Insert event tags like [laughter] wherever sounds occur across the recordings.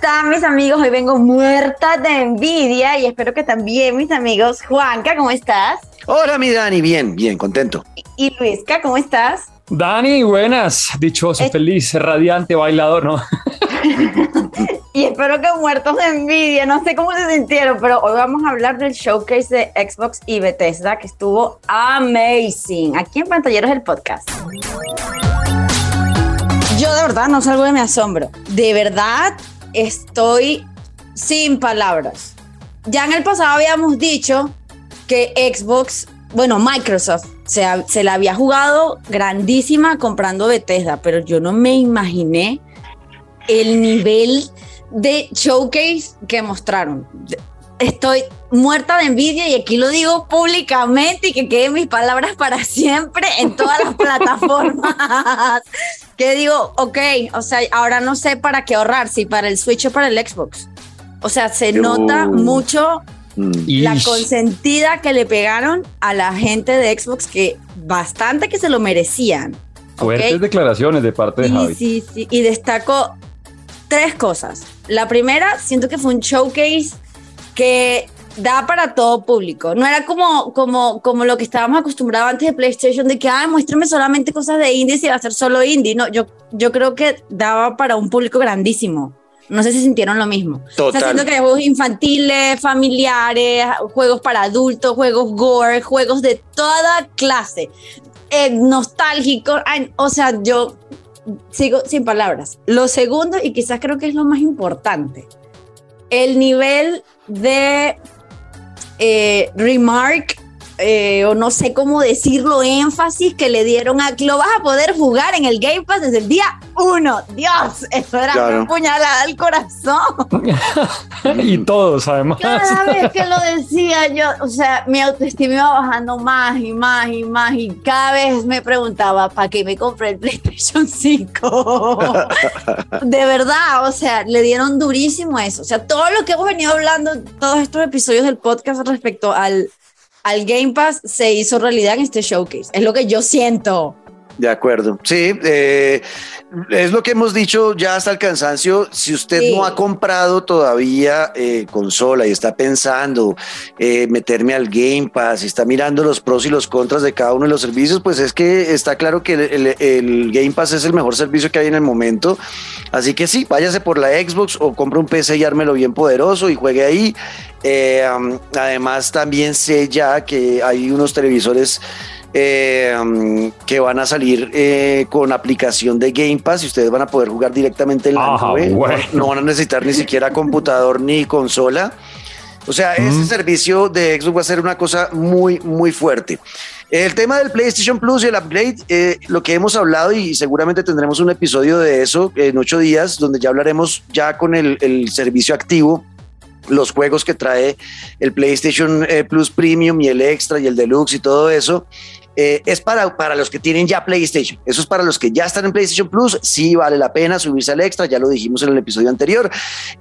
están mis amigos? Hoy vengo muerta de envidia y espero que también mis amigos. Juanca, ¿cómo estás? Hola, mi Dani, bien, bien, contento. Y Luisca, ¿cómo estás? Dani, buenas, dichoso, Eh. feliz, radiante, bailador, ¿no? [laughs] Y espero que muertos de envidia, no sé cómo se sintieron, pero hoy vamos a hablar del showcase de Xbox y Bethesda que estuvo amazing. Aquí en Pantalleros del Podcast. Yo de verdad no salgo de mi asombro. De verdad estoy sin palabras. Ya en el pasado habíamos dicho que Xbox, bueno, Microsoft se, se la había jugado grandísima comprando Bethesda, pero yo no me imaginé el nivel de showcase que mostraron. Estoy muerta de envidia y aquí lo digo públicamente y que queden mis palabras para siempre en todas las [laughs] plataformas. que digo, ok, o sea, ahora no sé para qué ahorrar, si para el Switch o para el Xbox. O sea, se nota mucho Mm. la Ish. consentida que le pegaron a la gente de Xbox, que bastante que se lo merecían. Fuertes declaraciones de parte de Sí, Javi. sí, sí. Y destaco tres cosas. La primera, siento que fue un showcase que da para todo público. No era como, como, como lo que estábamos acostumbrados antes de PlayStation, de que, ay, muéstrame solamente cosas de indies y va a ser solo indie. No, yo, yo creo que daba para un público grandísimo. No sé si sintieron lo mismo. O Total. sea, siento que hay juegos infantiles, familiares, juegos para adultos, juegos gore, juegos de toda clase, eh, nostálgicos. O sea, yo sigo sin palabras. Lo segundo, y quizás creo que es lo más importante, el nivel de eh, remark, eh, o no sé cómo decirlo, énfasis que le dieron a que lo vas a poder jugar en el Game Pass desde el día uno. Dios, eso era Claro. una puñalada al corazón. [laughs] y todos, además. Cada vez que lo decía yo, o sea, mi autoestima iba bajando más y más y más y cada vez me preguntaba, ¿para qué me compré el PlayStation 5? [laughs] De verdad, o sea, le dieron durísimo a eso. O sea, todo lo que hemos venido hablando, todos estos episodios del podcast respecto al, al Game Pass se hizo realidad en este showcase. Es lo que yo siento. De acuerdo. Sí, eh, es lo que hemos dicho ya hasta el cansancio. Si usted Sí. no ha comprado todavía eh, consola y está pensando eh, meterme al Game Pass y está mirando los pros y los contras de cada uno de los servicios, pues es que está claro que el, el- el Game Pass es el mejor servicio que hay en el momento. Así que sí, váyase por la Xbox o compre un PC y ármelo bien poderoso y juegue ahí. Además, también sé ya que hay unos televisores eh, um, que van a salir eh, con aplicación de Game Pass y ustedes van a poder jugar directamente en la Ajá, nube. No- bueno. No van a necesitar ni siquiera computador ni consola. O sea, ese Mm. servicio de Xbox va a ser una cosa muy, muy fuerte. El tema del PlayStation Plus y el upgrade, eh, lo que hemos hablado y seguramente tendremos un episodio de eso en ocho días, donde ya hablaremos ya con el, el servicio activo, los juegos que trae el PlayStation Plus Premium y el Extra y el Deluxe y todo eso. Eh, es para, para los que tienen ya PlayStation. Eso es para los que ya están en PlayStation Plus. Sí vale la pena subirse al extra, ya lo dijimos en el episodio anterior.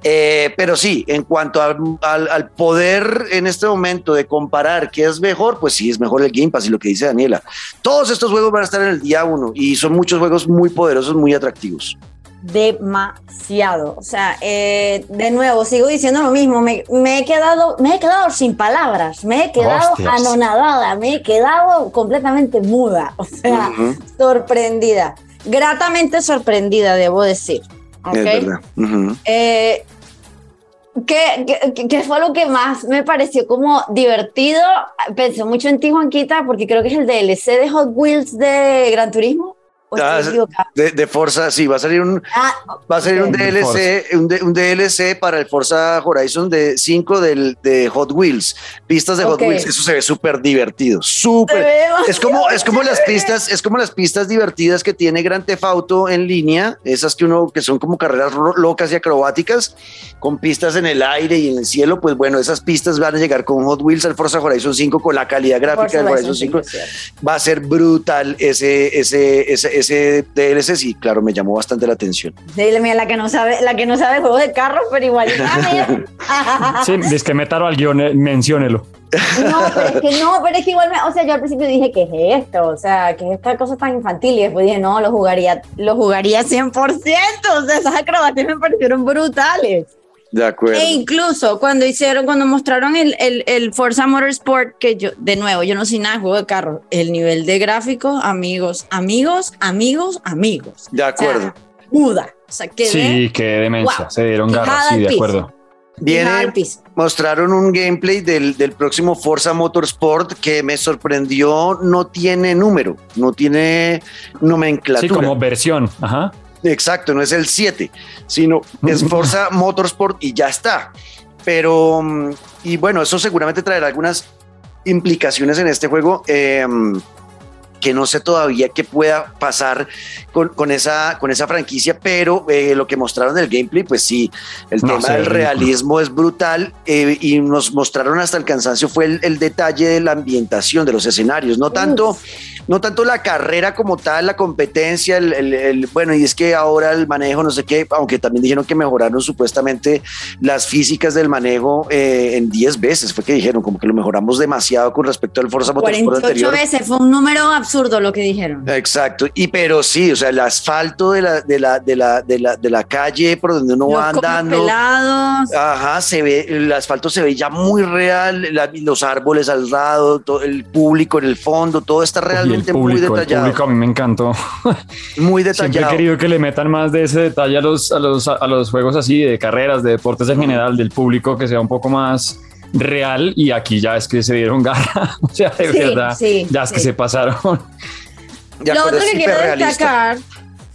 Eh, pero sí, en cuanto a- al, al poder en este momento de comparar qué es mejor, pues sí es mejor el Game Pass y lo que dice Daniela. Todos estos juegos van a estar en el día uno y son muchos juegos muy poderosos, muy atractivos. Demasiado. O sea, eh, de nuevo, sigo diciendo lo mismo. Me, me he quedado, me he quedado sin palabras, me he quedado Hostias. anonadada, me he quedado completamente muda. [laughs] O sea, Ujú, sorprendida. Gratamente sorprendida, debo decir. ¿ok? Es verdad. Ujú. Eh, ¿qué, qué, qué fue lo que más me pareció como divertido? Pensé mucho en ti, Juanquita, porque creo que es el DLC de Hot Wheels de Gran Turismo. ¿O estoy Ah? De, de Forza, sí, va a salir un, Ah, Va a salir un. DLC, un, un DLC para el Forza Horizon de 5 del, de Hot Wheels, pistas de. Hot Wheels. Eso se ve súper divertido, súper. Es como, es como las pistas, es como las pistas divertidas que tiene Gran Theft Auto en línea, esas que uno, que son como carreras locas y acrobáticas, con pistas en el aire y en el cielo, pues bueno, esas pistas van a llegar con Hot Wheels al Forza Horizon 5 con la calidad gráfica del Horizon 5. Va a ser brutal ese, ese, ese, ese DLC, sí, claro, me llamó bastante la atención. Dile, mira, la que no sabe, la que no sabe juegos de carros, pero igual. [laughs] Sí, es que métalo al guion, eh, menciónelo. No, pero es que no, pero es que igual, me- o sea, yo al principio dije, ¿qué es esto? O sea, ¿qué es esta cosa tan infantil? Y después dije, no, lo jugaría, lo jugaría 100%. O sea, esas acrobacias me parecieron brutales. De acuerdo. E incluso cuando hicieron, cuando mostraron el, el, el Forza Motorsport, que yo, de nuevo, yo no sé nada juego de carro, el nivel de gráficos, amigos, amigos, amigos, amigos. De acuerdo. O sea, Buda. O sea, quedé Sí, qué demencia. Wow. Se dieron garras, sí, de piso. acuerdo. Viene, mostraron un gameplay del, del próximo Forza Motorsport que me sorprendió. No tiene número, no tiene nomenclatura. Sí, como versión. Ajá. Exacto, no es el 7, sino es Forza [laughs] Motorsport y ya está. Pero, mm, y bueno, eso seguramente traerá algunas implicaciones en este juego. eh, que no sé todavía qué pueda pasar con, con esa, con esa franquicia, pero eh, lo que mostraron del gameplay, pues sí, el No, tema del realismo es brutal eh, y nos mostraron hasta el cansancio fue el, el detalle de la ambientación de los escenarios, no tanto, no tanto la carrera como tal, la competencia, el, el- el- bueno, y es que ahora el manejo, no sé qué, aunque también dijeron que mejoraron supuestamente las físicas del manejo eh, en 10 veces, fue que dijeron, como que lo mejoramos demasiado con respecto al Forza Motorsport 48 anterior. veces, fue un número absurdo lo que dijeron. Exacto, y pero sí, o sea, el asfalto de la, de la, de la, de la, de la calle por donde uno Los va andando. pelados. Ajá, se ve, el asfalto se ve ya muy real, la- los árboles al lado, todo el público en el fondo, todo está El muy público, el detallado. público a mí me encantó. [laughs] muy Siempre he detallado. querido que le metan más de ese detalle a los, a los, a los juegos así, de carreras, de deportes en general, del público, que sea un poco más real. Y aquí ya es que se dieron [laughs] garra. O sea, de Sí, verdad, sí, ya es que se pasaron. Lo otro que quiero destacar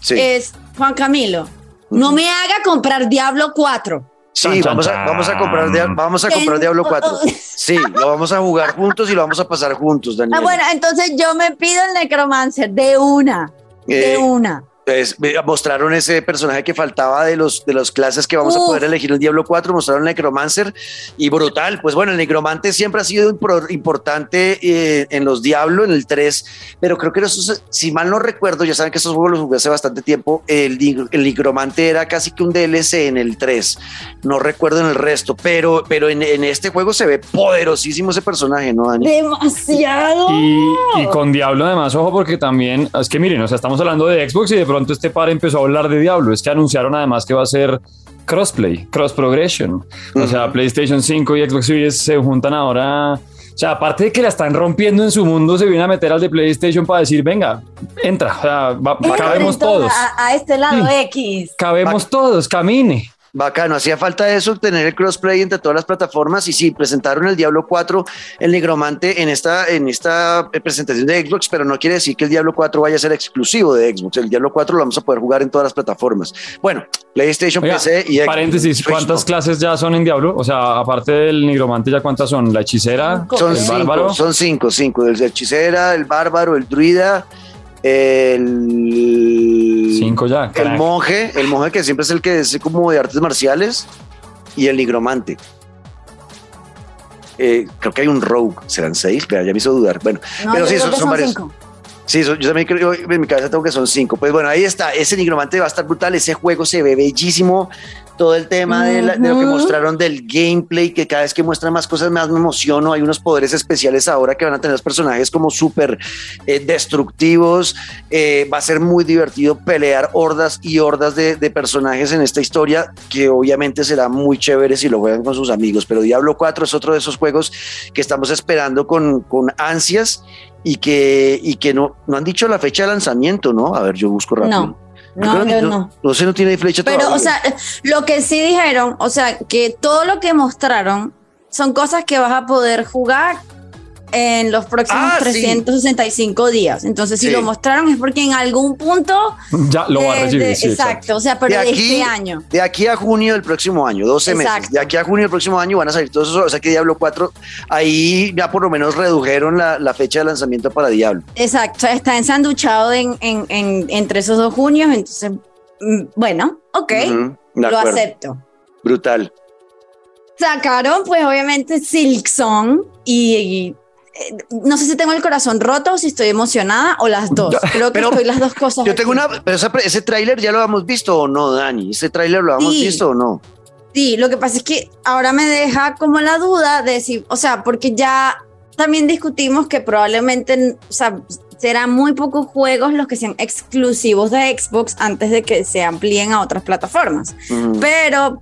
Sí, es Juan Camilo. No me haga comprar Diablo 4. Sí Chan, vamos, a, vamos a comprar, vamos a comprar Diablo 4. Sí, lo vamos a jugar juntos y lo vamos a pasar juntos, Daniel. Ah, bueno, entonces yo me pido el Necromancer de una. De Eh, una. Pues, mostraron ese personaje que faltaba de los de las clases que vamos a poder elegir en Diablo 4, mostraron el Necromancer y brutal. Pues bueno, el Necromante siempre ha sido importante eh, en los Diablo, en el 3, pero creo que eso, si mal no recuerdo, ya saben que estos juegos los jugué hace bastante tiempo, el, el Necromante era casi que un DLC en el 3, no recuerdo en el resto, pero, pero en, en este juego se ve poderosísimo ese personaje, ¿no, Dani? Demasiado. Y, y con Diablo además, ojo, porque también, es que miren, o sea, estamos hablando de Xbox y de pronto este par empezó a hablar de Diablo. Es que anunciaron además que va a ser crossplay, cross progression. O sea. PlayStation 5 y Xbox Series se juntan ahora. O sea, aparte de que la están rompiendo en su mundo, se viene a meter al de PlayStation para decir, venga, entra, o sea, va- cabemos todos A, a este lado Sí. X. cabemos todos, camine. Bacano, hacía falta eso, tener el crossplay entre todas las plataformas y sí, presentaron el Diablo 4, el Negromante en esta, en esta eh, presentación de Xbox, pero no quiere decir que el Diablo 4 vaya a ser exclusivo de Xbox, el Diablo 4 lo vamos a poder jugar en todas las plataformas. Bueno, PlayStation, Oiga, PC y Xbox. Paréntesis, ¿cuántas clases ya son en Diablo? O sea, aparte del nigromante, ¿ya cuántas son? ¿La hechicera? Son ¿El cinco, bárbaro? son cinco, cinco, el hechicera, el bárbaro, el druida, el... Cinco ya. El monje, el monje que siempre es el que es como de artes marciales y el nigromante. Eh, creo que hay un rogue, serán seis, pero ya me hizo dudar. Bueno, No, pero sí, son, son varios. cinco. Sí, yo también creo, en mi cabeza tengo que son cinco. Pues bueno, ahí está, ese nigromante va a estar brutal, ese juego se ve bellísimo. Todo el tema de, la- de lo que mostraron del gameplay, que cada vez que muestran más cosas más me emociono. Hay unos poderes especiales ahora que van a tener los personajes como súper eh, destructivos. Eh, va a ser muy divertido pelear hordas y hordas de, de personajes en esta historia, que obviamente será muy chévere si lo juegan con sus amigos. Pero Diablo 4 es otro de esos juegos que estamos esperando con, con ansias y que, y que no, no han dicho la fecha de lanzamiento, ¿no? A ver, yo busco rápido. No, no, yo no, no. no sé, no tiene fecha Pero, todavía. o sea, lo que sí dijeron, o sea, que todo lo que mostraron son cosas que vas a poder jugar en los próximos Ah, sí. 365 días. Entonces, si Sí. lo mostraron es porque en algún punto. Ya lo va a de- recibir. de- sí, exacto, o sea, pero De de, aquí- este año. De aquí a junio del próximo año, 12 meses. De aquí a junio del próximo año van a salir todos esos. O sea que Diablo 4, ahí ya por lo menos redujeron la, la fecha de lanzamiento para Diablo. Exacto, o sea, está ensanduchado en, en- en- entre esos dos junios. Entonces, mm, bueno, ok, de lo acepto. Brutal. Sacaron, pues, obviamente, Silksong y. y, no sé si tengo el corazón roto o si estoy emocionada o las dos. Creo que Pero estoy las dos cosas. Yo tengo aquí. una. Pero esa- ese tráiler ya lo habíamos visto o no, Dani. ¿Ese tráiler lo habíamos Sí. visto o no? Sí, lo que pasa es que ahora me deja como la duda de si, o sea, porque ya también discutimos que probablemente, o sea, serán muy pocos juegos los que sean exclusivos de Xbox antes de que se amplíen a otras plataformas. Pero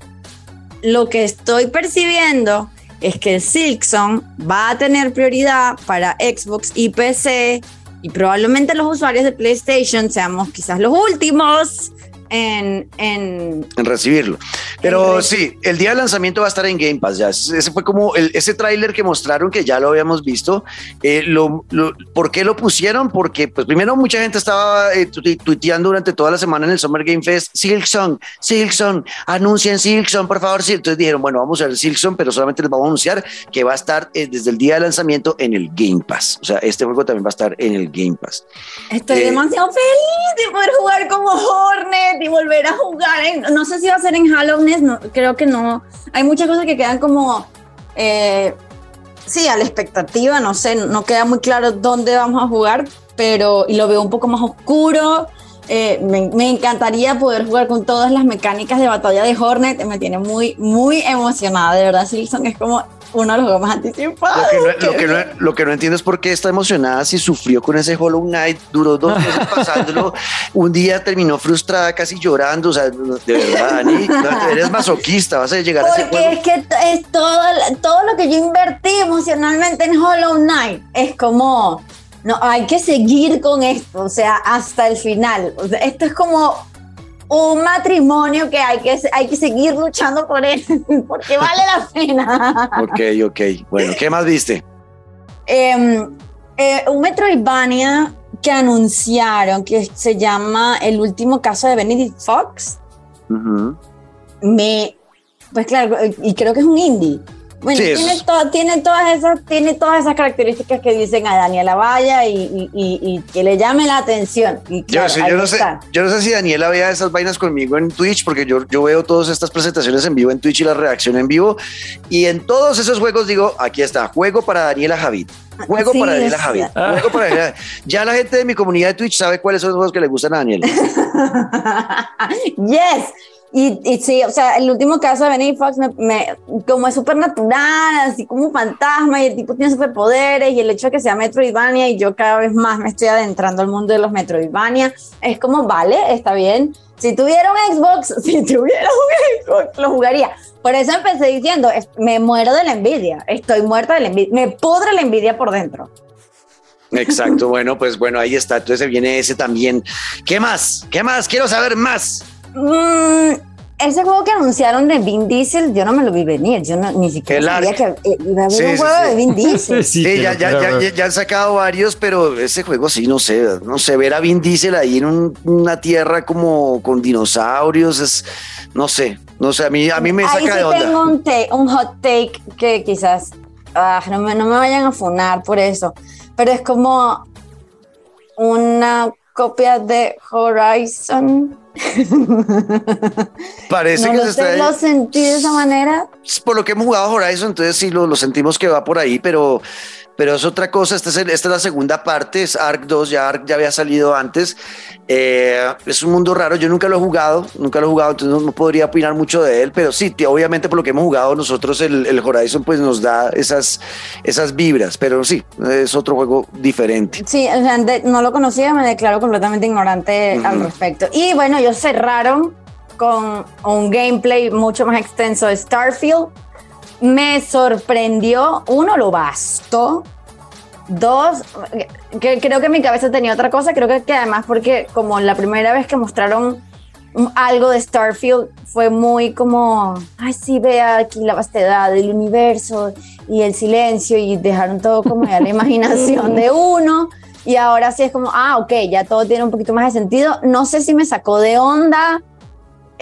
lo que estoy percibiendo es que el Silksong va a tener prioridad para Xbox y PC y probablemente los usuarios de PlayStation seamos quizás los últimos en, en, recibirlo. Pero sí, el día de lanzamiento va a estar en Game Pass. Ya ese fue como el, ese tráiler que mostraron que ya lo habíamos visto. Eh, lo, ¿Por qué lo pusieron? Porque, pues, primero mucha gente estaba eh, tuiteando durante toda la semana en el Summer Game Fest: Silksong, Silksong, anuncien Silksong, por favor. Entonces dijeron, bueno, vamos a ver Silksong, pero solamente les vamos a anunciar que va a estar eh, desde el día de lanzamiento en el Game Pass. O sea, este juego también va a estar en el Game Pass. Estoy demasiado feliz de poder jugar como Hornet y volver a jugar. no sé si va a ser en Halloween, no, creo que no. Hay muchas cosas que quedan como, eh, sí, a la expectativa, no sé, no queda muy claro dónde vamos a jugar, pero y lo veo un poco más oscuro. Eh, me, me, encantaría poder jugar con todas las mecánicas de batalla de Hornet, me tiene muy, muy emocionada, de verdad, Silson es como uno de los juegos más anticipados. Lo que, no, lo, que no, entiendo es por qué está emocionada si sufrió con ese Hollow Knight, duró dos meses [laughs] pasándolo, un día terminó frustrada, casi llorando, o sea, de verdad, Dani, eres masoquista, vas a llegar a ese juego. es que es todo, todo lo que yo invertí emocionalmente en Hollow Knight, es como, no, hay que seguir con esto, o sea, hasta el final, o sea, esto es como un matrimonio que hay que, hay que seguir luchando por él, [laughs] porque vale la pena. ok, ok. Bueno, ¿qué más viste? Eh, eh, un Metroidvania que anunciaron que se llama El último caso de Benedict Fox. Me, pues claro, y creo que es un indie. Bueno, tiene, tiene, todas esas, tiene todas esas características que dicen a Daniela Vaya y, y, que le llame la atención. yo, no sé, yo no sé si Daniela vea esas vainas conmigo en Twitch, porque yo, yo veo todas estas presentaciones en vivo en Twitch y la reacción en vivo. Y en todos esos juegos digo, aquí está, juego para Daniela Javid. Juego para Daniela [laughs] Javid. Juego para Daniela. Ya la gente de mi comunidad de Twitch sabe cuáles son los juegos que le gustan a Daniela. [laughs] yes. Y, y, sí, o sea, el último caso de Benny Fox, me, como es súper natural, así como un fantasma, y el tipo tiene superpoderes, y el hecho de que sea Metroidvania, y yo cada vez más me estoy adentrando al mundo de los Metroidvania, es como, vale, está bien. Si tuviera un Xbox, [laughs] si tuviera un Xbox, lo jugaría. Por eso empecé diciendo, me muero de la envidia, estoy muerta de la envidia, me pudre la envidia por dentro. Exacto, [laughs] bueno, pues bueno, ahí está, entonces viene ese también. ¿Qué más? ¿Qué más? Quiero saber más. Mm, ese juego que anunciaron de Vin Diesel, yo no me lo vi venir. Yo ni siquiera sabía que eh, iba a haber un juego de Vin Diesel. [laughs] sí, ya, ya, ya, han sacado varios, pero ese juego sí, no sé, no sé, ver a Vin Diesel ahí en una tierra como con dinosaurios, es, no sé, no sé, a mí, a mí me saca de onda. tengo un, un, hot take que quizás, ah, no, me, no me vayan a funar por eso, pero es como una copia de Horizon [laughs] Parece que se está. ¿Lo sentí de esa manera? Por lo que hemos jugado Horizon, entonces sí lo, lo sentimos que va por ahí, pero pero es otra cosa. Esta es, esta es la segunda parte, es Ark 2, ya Ark ya había salido antes. Eh, es un mundo raro, yo nunca lo he jugado, nunca lo he jugado, entonces no, podría opinar mucho de él, pero sí, obviamente por lo que hemos jugado nosotros, el, el, Horizon pues nos da esas, esas vibras, pero sí, es otro juego diferente. Sí, no lo conocía, me declaro completamente ignorante al respecto. Y bueno, ellos cerraron con un gameplay mucho más extenso de Starfield me sorprendió, uno, lo basto. Dos, que creo que mi cabeza tenía otra cosa, creo que, que además porque como la primera vez que mostraron algo de Starfield fue muy como, ay sí, vea aquí la vastedad del universo y el silencio y dejaron todo como a la imaginación de uno y ahora sí es como, ah, ok, ya todo tiene un poquito más de sentido. No sé si me sacó de onda,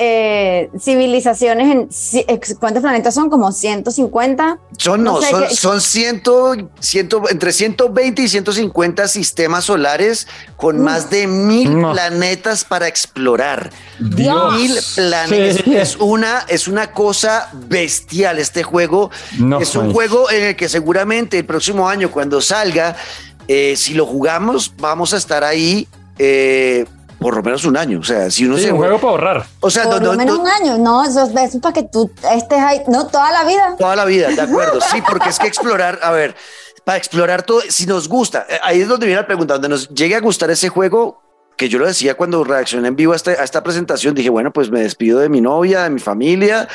eh, civilizaciones en cuántos planetas son como 150 son no, son, ciento, entre 120 y 150 sistemas solares con más de mil planetas para explorar. Mil planetas. Es una es una cosa bestial este juego. Es un juego en el que seguramente el próximo año cuando salga eh, si lo jugamos vamos a estar ahí eh, por lo menos un año. O sea, si uno sí, se un juego para ahorrar. O sea, por lo menos un año. No, eso, eso, es para que tú estés ahí. No, toda la vida. Toda la vida, de acuerdo. Sí, porque es que explorar, a ver, para explorar todo, si nos gusta, eh, ahí es donde viene la pregunta, donde nos llegue a gustar ese juego, que yo lo decía cuando reaccioné en vivo a, este, a esta presentación, dije, bueno, pues me despido de mi novia, de mi familia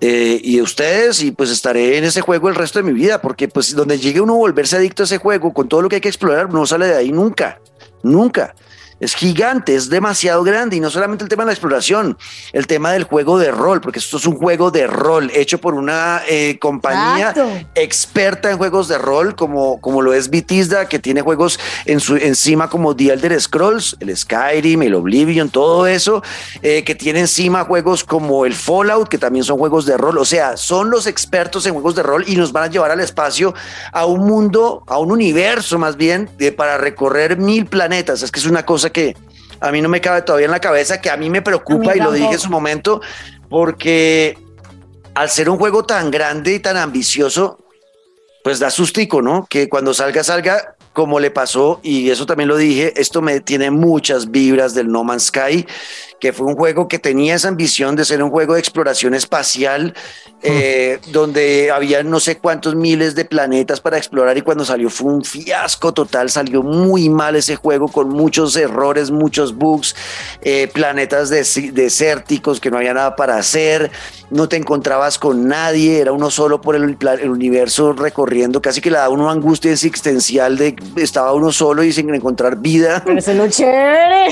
eh, y de ustedes y pues estaré en ese juego el resto de mi vida, porque pues donde llegue uno a volverse adicto a ese juego, con todo lo que hay que explorar, no sale de ahí nunca, nunca es gigante, es demasiado grande. Y no solamente el tema de la exploración, el tema del juego de rol, porque esto es un juego de rol hecho por una eh, compañía Exacto. experta en juegos de rol como, como lo es Bethesda, que tiene juegos en su, encima como The Elder Scrolls, el Skyrim, el Oblivion, todo eso, eh, que tiene encima juegos como el Fallout, que también son juegos de rol, o sea, son los expertos en juegos de rol y nos van a llevar al espacio, a un mundo, a un universo más bien, de, para recorrer mil planetas, es que es una cosa que a mí no me cabe todavía en la cabeza, que a mí me preocupa y lo dije en su momento, porque al ser un juego tan grande y tan ambicioso, pues da sustico, ¿no? Que cuando salga, salga como le pasó, y eso también lo dije, esto me tiene muchas vibras del No Man's Sky, que fue un juego que tenía esa ambición de ser un juego de exploración espacial, eh, donde había no sé cuántos miles de planetas para explorar y cuando salió fue un fiasco total, salió muy mal ese juego con muchos errores, muchos bugs, eh, planetas desérticos que no había nada para hacer, no te encontrabas con nadie, era uno solo por el, el universo recorriendo, casi que le da uno angustia existencial de estaba uno solo y sin encontrar vida. Pero eso es lo chévere.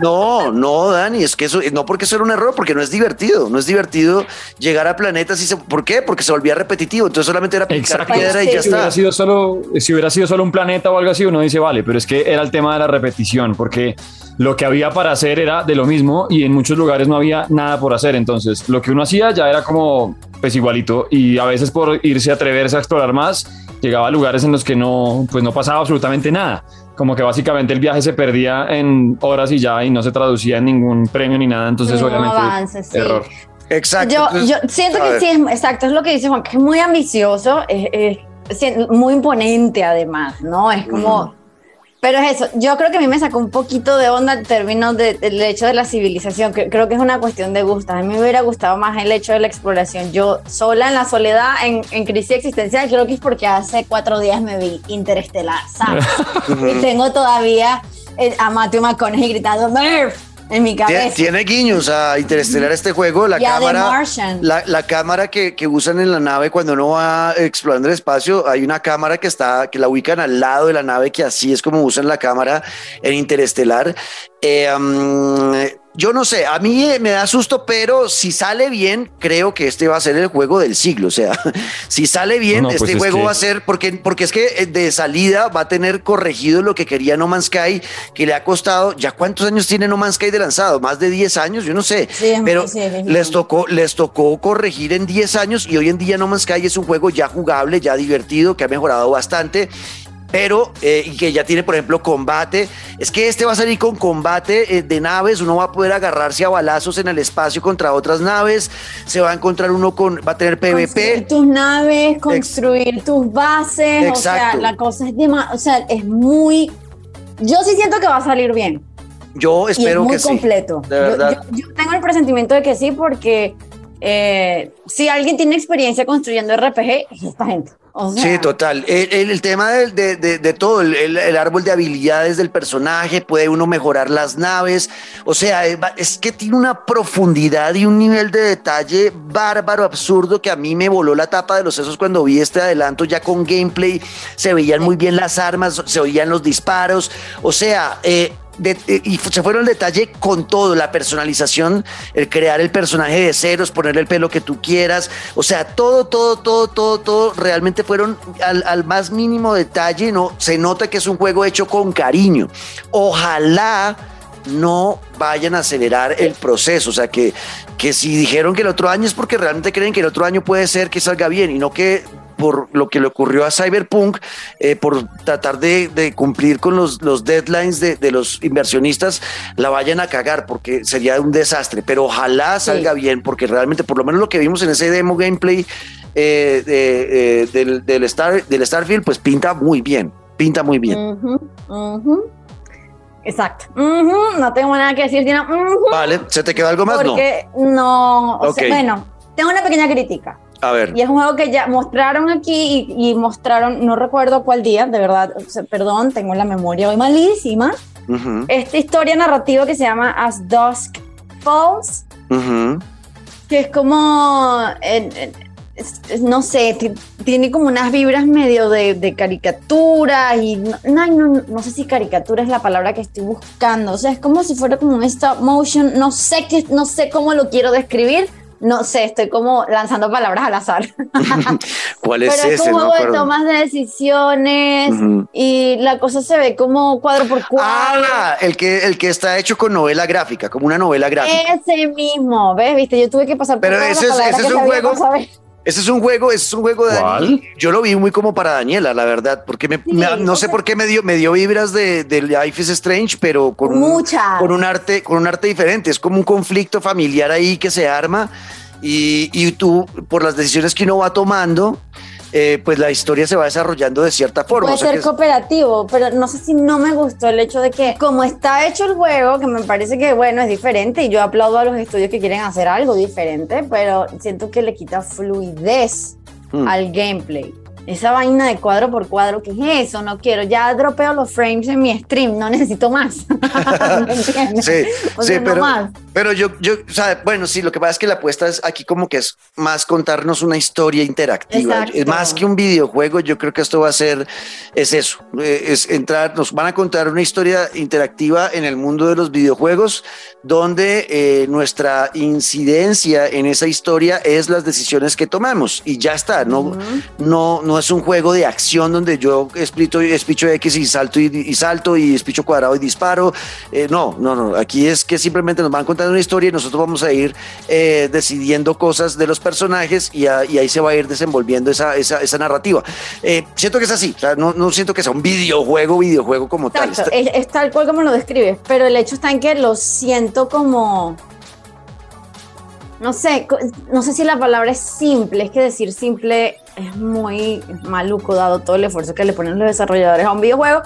No, no, Dani, es que eso, no porque eso era un error, porque no es divertido, no es divertido llegar a planetas y se, ¿por qué? Porque se volvía repetitivo, entonces solamente era picar piedra y ya si está. Hubiera sido solo, si hubiera sido solo un planeta o algo así, uno dice, vale, pero es que era el tema de la repetición, porque lo que había para hacer era de lo mismo y en muchos lugares no había nada por hacer, entonces lo que uno hacía ya era como pues igualito y a veces por irse a atreverse a explorar más llegaba a lugares en los que no pues no pasaba absolutamente nada como que básicamente el viaje se perdía en horas y ya y no se traducía en ningún premio ni nada entonces no obviamente avance, sí. error exacto yo, entonces, yo siento que ver. sí es exacto es lo que dice Juan que es muy ambicioso es, es muy imponente además no es como uh -huh. Pero es eso, yo creo que a mí me sacó un poquito de onda el término del de, de hecho de la civilización, que creo que es una cuestión de gusto. A mí me hubiera gustado más el hecho de la exploración. Yo sola en la soledad, en, en crisis existencial, creo que es porque hace cuatro días me vi interestelar, ¿sabes? [laughs] y tengo todavía a Matthew McConaughey gritando Murph en mi cabeza. Tiene, guiños a Interestelar este juego, la cámara, la, la, cámara que, que, usan en la nave cuando uno va explorando el espacio, hay una cámara que está, que la ubican al lado de la nave, que así es como usan la cámara en Interestelar. Eh, um, yo no sé, a mí me da susto, pero si sale bien, creo que este va a ser el juego del siglo. O sea, [laughs] si sale bien, no, pues este juego que... va a ser, porque, porque es que de salida va a tener corregido lo que quería No Man's Sky, que le ha costado, ¿ya cuántos años tiene No Man's Sky de lanzado? Más de 10 años, yo no sé. Sí, pero sí, les, tocó, les tocó corregir en 10 años y hoy en día No Man's Sky es un juego ya jugable, ya divertido, que ha mejorado bastante pero eh, y que ya tiene, por ejemplo, combate. Es que este va a salir con combate eh, de naves, uno va a poder agarrarse a balazos en el espacio contra otras naves, se va a encontrar uno con, va a tener PvP. Construir tus naves, construir Ex tus bases, Exacto. o sea, la cosa es de o sea, es muy, yo sí siento que va a salir bien. Yo espero y es muy que completo. sí. De verdad. Yo, yo, yo tengo el presentimiento de que sí, porque eh, si alguien tiene experiencia construyendo RPG, es esta gente. Sí, total. El, tema de, todo, el, el, árbol de habilidades del personaje, puede uno mejorar las naves. O sea, es que tiene una profundidad y un nivel de detalle bárbaro, absurdo, que a mí me voló la tapa de los sesos cuando vi este adelanto ya con gameplay. Se veían muy bien las armas, se oían los disparos. O sea, eh, de, y se fueron al detalle con todo, la personalización, el crear el personaje de ceros, ponerle el pelo que tú quieras, o sea, todo, todo, todo, todo, todo, realmente fueron al, al, más mínimo detalle, ¿no? Se nota que es un juego hecho con cariño. Ojalá no vayan a acelerar el proceso, o sea, que, que si dijeron que el otro año es porque realmente creen que el otro año puede ser que salga bien y no que por lo que le ocurrió a Cyberpunk, eh, por tratar de, de, cumplir con los, los deadlines de, de, los inversionistas, la vayan a cagar, porque sería un desastre. Pero ojalá salga sí. bien, porque realmente, por lo menos lo que vimos en ese demo gameplay eh, eh, del, del, Star, del Starfield, pues pinta muy bien, pinta muy bien. Uh -huh, uh -huh. Exacto. No tengo nada que decir, Vale, ¿se te quedó algo más? No. Porque no. o sea, Ok. bueno, tengo una pequeña crítica. A ver. Y es un juego que ya mostraron aquí y, y mostraron, no recuerdo cuál día, de verdad, perdón, tengo la memoria hoy malísima. Ujú, Esta historia narrativa que se llama As Dusk Falls, ujú. que es como, eh, eh, no sé, ti- tiene como unas vibras medio de, de caricatura y no, no, no, no sé si caricatura es la palabra que estoy buscando, o sea, es como si fuera como un stop motion, no sé qué, no sé cómo lo quiero describir, no sé, estoy como lanzando palabras al azar. [laughs] ¿Cuál es Pero es ese? un juego de tomas de decisiones y la cosa se ve como cuadro por cuadro. Ah, el que, el que está hecho con novela gráfica, como una novela gráfica. Ese mismo, ¿ves? Viste, yo tuve que pasar por Pero ese es- ese es un juego-. Ese es un juego, ese es un juego de ¿Cuál? Yo lo vi muy como para Daniela, la verdad, porque me, Sí, me- no o sé sea- por qué me dio, me dio vibras de, de Life is Strange, pero con un, con un arte, con un arte diferente. Es como un conflicto familiar ahí que se arma y, y tú, por las decisiones que uno va tomando, eh, pues la historia se va desarrollando de cierta forma. Puede O sea ser que cooperativo, pero no sé si no me gustó el hecho de que, como está hecho el juego, que me parece que, bueno, es diferente, y yo aplaudo a los estudios que quieren hacer algo diferente, pero siento que le quita fluidez Hmm. al gameplay. Esa vaina de cuadro por cuadro, ¿qué es eso? No quiero. Ya dropeo los frames en mi stream, no necesito más. [laughs] ¿Me [laughs] entiendes? Sí, O sí, sea, no pero, más. Pero yo, yo, o sea, bueno, sí, lo que pasa es que la apuesta es aquí como que es más contarnos una historia interactiva. Es más que un videojuego, yo creo que esto va a ser, es eso, eh, es entrar, nos van a contar una historia interactiva en el mundo de los videojuegos, donde eh, nuestra incidencia en esa historia es las decisiones que tomamos y ya está, no, Ujú. no, no es un juego de acción donde yo explito, espicho X y salto y, y salto y espicho cuadrado y disparo. Eh, no, no, no. Aquí es que simplemente nos van una historia y nosotros vamos a ir eh, decidiendo cosas de los personajes y, a- y ahí se va a ir desenvolviendo esa, esa, esa narrativa. Eh, siento que es así. O sea, no, no siento que sea un videojuego, videojuego como Exacto, tal. es, es tal cual como lo describes, pero el hecho está en que lo siento como, no sé, no sé si la palabra es simple, es que decir simple es muy maluco dado todo el esfuerzo que le ponen los desarrolladores a un videojuego,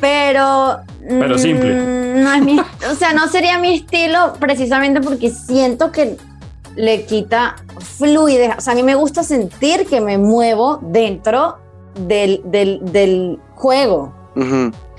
pero... Pero mm, simple. No es mi, o sea, no sería mi estilo precisamente porque siento que le quita fluidez, o sea, a mí me gusta sentir que me muevo dentro del, del, del juego.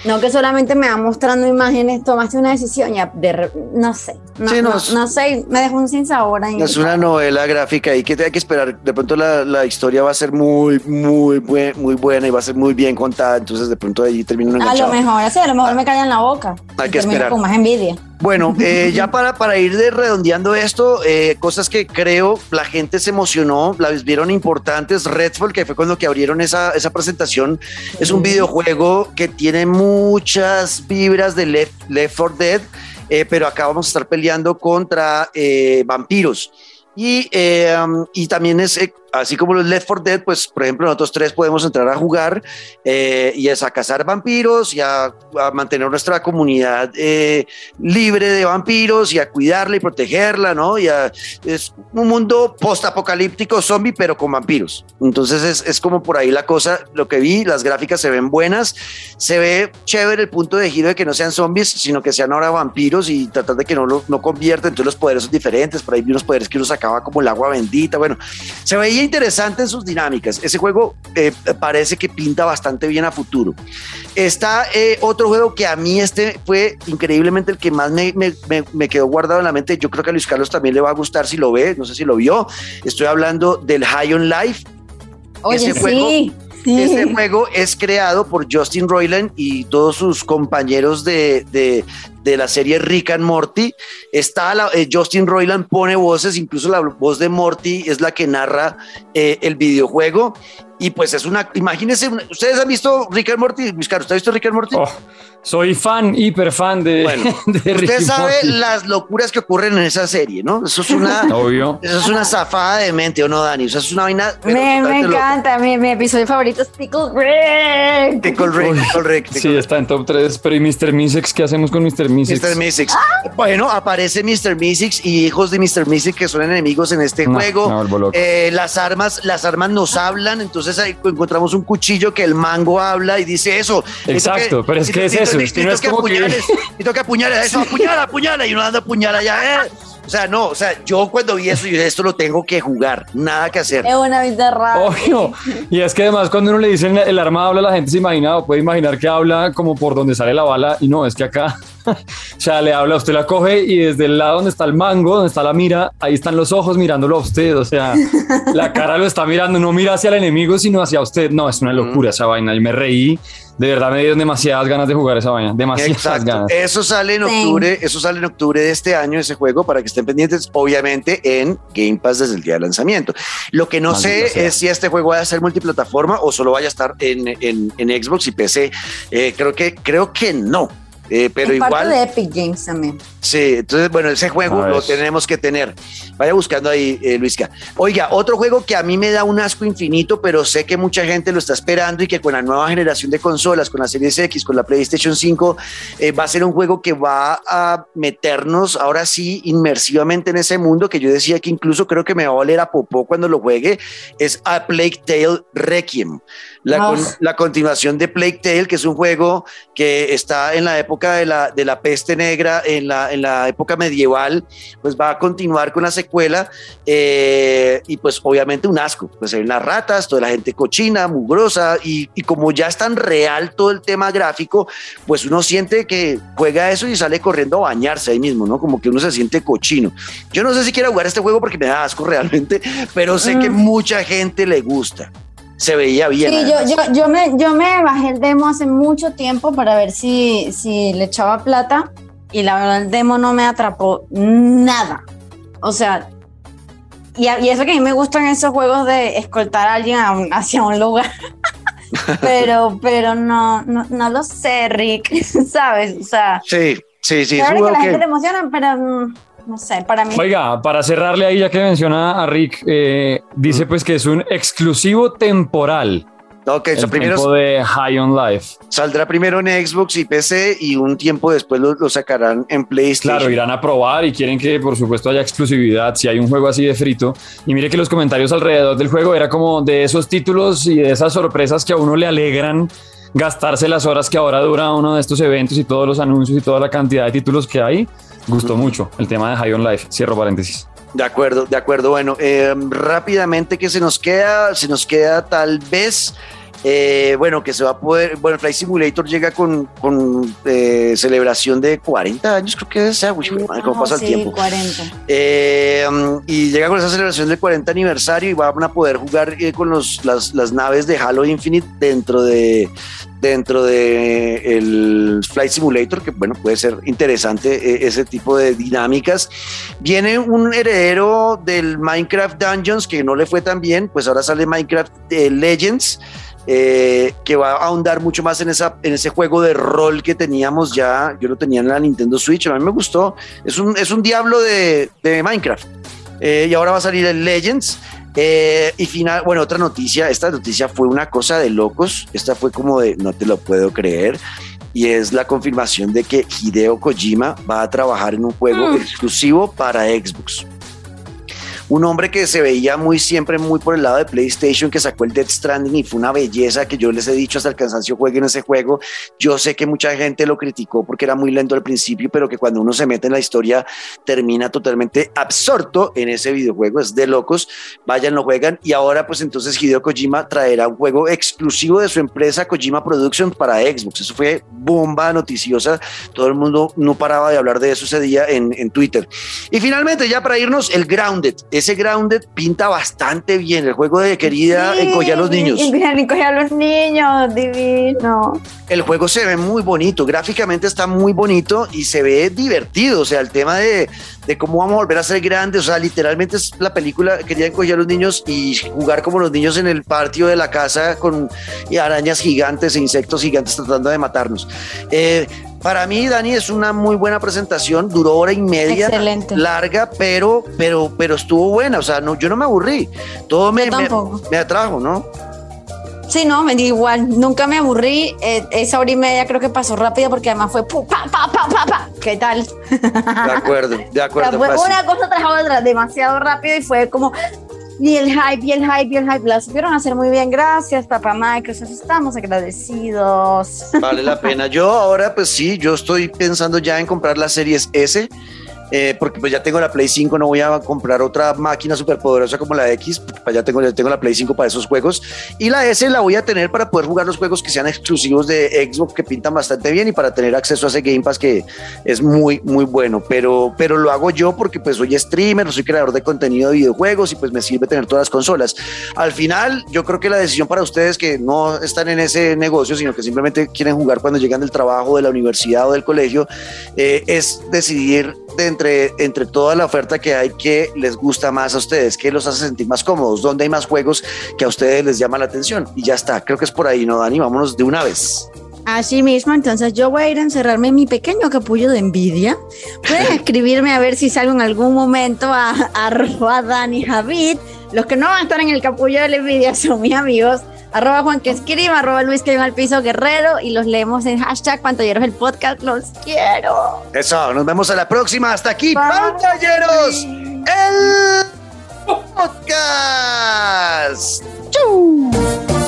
No que solamente me va mostrando imágenes, tomaste una decisión, ya, de re- no sé, no, Sí, no, no, no sé, me dejó un sin sabor ahí. Es una novela gráfica y que hay que esperar. De pronto la, la historia va a ser muy, muy, buen- muy buena y va a ser muy bien contada. Entonces de pronto ahí termina A lo mejor, así, a lo mejor me callan la boca. Hay que esperar. con más envidia. Bueno, [laughs] eh, ya para, para ir de redondeando esto, eh, cosas que creo la gente se emocionó, las vieron importantes. Redfall, que fue cuando que abrieron esa, esa presentación, es un videojuego que tiene muchas vibras de Left, Left 4 Dead, eh, pero acá vamos a estar peleando contra eh, vampiros. Y, eh, um, y también es, así como los Left 4 Dead, pues por ejemplo nosotros tres podemos entrar a jugar eh, y es a cazar vampiros y a, a mantener nuestra comunidad eh, libre de vampiros y a cuidarla y protegerla, ¿no? Y a- es un mundo post-apocalíptico zombie, pero con vampiros. Entonces es, es como por ahí la cosa, lo que vi, las gráficas se ven buenas, se ve chévere el punto de giro de que no sean zombies, sino que sean ahora vampiros y tratar de que no lo no conviertan, entonces los poderes son diferentes, por ahí vi unos poderes que uno sacaba como el agua bendita, bueno, se veía interesante en sus dinámicas. Ese juego eh, parece que pinta bastante bien a futuro. Está eh, otro juego que a mí este fue increíblemente el que más me, me- me- me quedó guardado en la mente. Yo creo que a Luis Carlos también le va a gustar si lo ve, no sé si lo vio. Estoy hablando del High on Life. Oye, Ese sí, juego- sí. Este juego es creado por Justin Roiland y todos sus compañeros de, de- de la serie Rick and Morty. Está eh, Justin Roiland pone voces, incluso la voz de Morty es la que narra eh, el videojuego. Y pues es una, imagínense, ustedes han visto Rick and Morty, Luis Carlos, ¿usted ha visto Rick and Morty? Oh, soy fan, hiper fan de, Bueno, [laughs] de Ricky Usted sabe Morty. las locuras que ocurren en esa serie, ¿no? Eso es una, [laughs] Obvio. eso es una zafada de mente, ¿o no, Dani? O sea, es una vaina. Me, encanta, mi, mi episodio favorito es Rick. Tickle Rick, Tickle Rick, Tickle Sí, está en top 3, pero ¿y Mr. Misex? ¿Qué hacemos con Mr. Misex? Mr. Mystics. Bueno, aparece Mr. Mystics y hijos de Mr. Mystics que son enemigos en este No, juego. loco. Eh, las armas, las armas nos hablan, entonces entonces ahí encontramos un cuchillo que el mango habla y dice eso. Exacto, pero es que es eso. no es como que... Y que apuñales, eso, apuñala, apuñala, y uno anda apuñala ya, eh. O sea, no, o sea, yo cuando vi eso, yo esto lo tengo que jugar, nada que hacer. Es una vida rara. Obvio. Y es que además cuando uno le dice el arma habla, la gente se imagina, puede imaginar que habla como por donde sale la bala y no, es que acá, [laughs] o sea, le habla, usted la coge y desde el lado donde está el mango, donde está la mira, ahí están los ojos mirándolo a usted, o sea, la cara lo está mirando, no mira hacia el enemigo, sino hacia usted. No, es una locura esa vaina. Y me reí de verdad me dieron demasiadas ganas de jugar esa vaina, demasiadas ganas. Eso sale en octubre, eso sale en octubre de este año ese juego para que estén pendientes, obviamente en Game Pass desde el día de lanzamiento. Lo que no sé es si este juego va a ser multiplataforma o solo vaya a estar en, en, Xbox y PC. Eh, creo que creo que no. Eh, pero igual. Parte de Epic Games también. Sí, entonces, bueno, ese juego lo tenemos que tener. Vaya buscando ahí, eh, Luisca. Oiga, otro juego que a mí me da un asco infinito, pero sé que mucha gente lo está esperando y que con la nueva generación de consolas, con la Series X, con la PlayStation 5, eh, va a ser un juego que va a meternos ahora sí inmersivamente en ese mundo que yo decía que incluso creo que me va a oler a popó cuando lo juegue. Es A Plague Tale Requiem. La, la continuación de Plague Tale, que es un juego que está en la época de la, de la peste negra, en la, en la época medieval, pues va a continuar con la secuela eh, y pues obviamente un asco, pues hay unas ratas, toda la gente cochina, mugrosa y, y como ya es tan real todo el tema gráfico, pues uno siente que juega eso y sale corriendo a bañarse ahí mismo, ¿no? Como que uno se siente cochino. Yo no sé si quiero jugar este juego porque me da asco [laughs] realmente, pero sé que mm. mucha gente le gusta se veía bien. Sí, yo, yo, yo, me, yo me bajé el demo hace mucho tiempo para ver si, si le echaba plata y la verdad el demo no me atrapó nada. O sea, y, y eso que a mí me gustan esos juegos de escoltar a alguien [laughs] hacia un lugar. [laughs] pero, pero no, no, no, lo sé, Rick, [laughs] ¿sabes? O sea, sí, sí, sí. Claro que la gente te emociona, pero no sé, para mí. Oiga, para cerrarle ahí, ya que menciona a Rick, eh, dice pues que es un exclusivo temporal. Ok, el primero de High on Life. Saldrá primero en Xbox y PC y un tiempo después lo, sacarán en PlayStation. Claro, irán a probar y quieren que por supuesto haya exclusividad si hay un juego así de frito. Y mire que los comentarios alrededor del juego era como de esos títulos y de esas sorpresas que a uno le alegran gastarse las horas que ahora dura uno de estos eventos y todos los anuncios y toda la cantidad de títulos que hay. Gustó mucho el tema de High on Life. Cierro paréntesis. De acuerdo, de acuerdo. Bueno, eh, rápidamente que se nos queda, se nos queda tal vez eh, bueno, que se va a poder, bueno, Flight Simulator llega con, con eh, celebración de 40 años, creo que es, uy, cómo pasa el tiempo. 40. Eh, y llega con esa celebración del 40 aniversario y van a poder jugar con los, las, las, naves de Halo Infinite dentro de dentro de el Flight Simulator, que bueno, puede ser interesante ese tipo de dinámicas. Viene un heredero del Minecraft Dungeons que no le fue tan bien, pues ahora sale Minecraft Legends eh, que va a ahondar mucho más en, esa, en ese juego de rol que teníamos ya. Yo lo tenía en la Nintendo Switch, a mí me gustó. Es un, es un diablo de, de Minecraft. Eh, y ahora va a salir el Legends. Eh, y final, bueno, otra noticia, esta noticia fue una cosa de locos, esta fue como de no te lo puedo creer, y es la confirmación de que Hideo Kojima va a trabajar en un juego mm. exclusivo para Xbox un hombre que se veía muy siempre muy por el lado de PlayStation, que sacó el Dead Stranding y fue una belleza que yo les he dicho hasta el cansancio jueguen ese juego. Yo sé que mucha gente lo criticó porque era muy lento al principio, pero que cuando uno se mete en la historia termina totalmente absorto en ese videojuego. Es de locos. Vayan, lo juegan. Y ahora, pues entonces Hideo Kojima traerá un juego exclusivo de su empresa Kojima Productions para Xbox. Eso fue bomba noticiosa. Todo el mundo no paraba de hablar de eso ese día en, en Twitter. Y finalmente, ya para irnos, el Grounded ese Grounded pinta bastante bien. El juego de querida sí, a los niños. a los niños, divino. El juego se ve muy bonito, gráficamente está muy bonito y se ve divertido. O sea, el tema de, de cómo vamos a volver a ser grandes. O sea, literalmente es la película querida encoger a los niños y jugar como los niños en el patio de la casa con arañas gigantes e insectos gigantes tratando de matarnos. Eh, para mí, Dani, es una muy buena presentación, duró hora y media, Excelente. larga, pero, pero, pero estuvo buena, o sea, no, yo no me aburrí, todo me, me, atrajo, ¿no? Sí, no, me di igual, nunca me aburrí, eh, esa hora y media creo que pasó rápido porque además fue pa, pa, pa, pa, pa. ¿qué tal? De acuerdo, de [laughs] acuerdo. fue una cosa tras otra, demasiado rápido y fue como, Y el hype, y el hype, y el hype. La supieron hacer muy bien. Gracias, papá Microsoft. Estamos agradecidos. Vale la pena. Yo ahora, pues sí, yo estoy pensando ya en comprar las series S eh, porque pues ya tengo la Play 5, no voy a comprar otra máquina súper poderosa como la X, pues, ya tengo, ya tengo la Play 5 para esos juegos. Y la S la voy a tener para poder jugar los juegos que sean exclusivos de Xbox, que pintan bastante bien y para tener acceso a ese Game Pass que es muy, muy bueno. Pero, pero lo hago yo porque pues soy streamer, soy creador de contenido de videojuegos y pues me sirve tener todas las consolas. Al final, yo creo que la decisión para ustedes que no están en ese negocio, sino que simplemente quieren jugar cuando llegan del trabajo, de la universidad o del colegio, eh, es decidir de entre, toda la oferta que hay que les gusta más a ustedes, que los hace sentir más cómodos, donde hay más juegos que a ustedes les llama la atención. Y ya está, creo que es por ahí, ¿no, Dani? Vámonos de una vez. Así mismo, entonces yo voy a ir a encerrarme en mi pequeño capullo de envidia. Pueden [laughs] escribirme a ver si salgo en algún momento a, a Dani Javid. Los que no van a estar en el capullo de la envidia son mis amigos arroba Juan que escriba, arroba Luis que al piso guerrero y los leemos en hashtag pantalleros el podcast. Los quiero. Eso, nos vemos a la próxima. Hasta aquí, pantalleros, el podcast. Chau.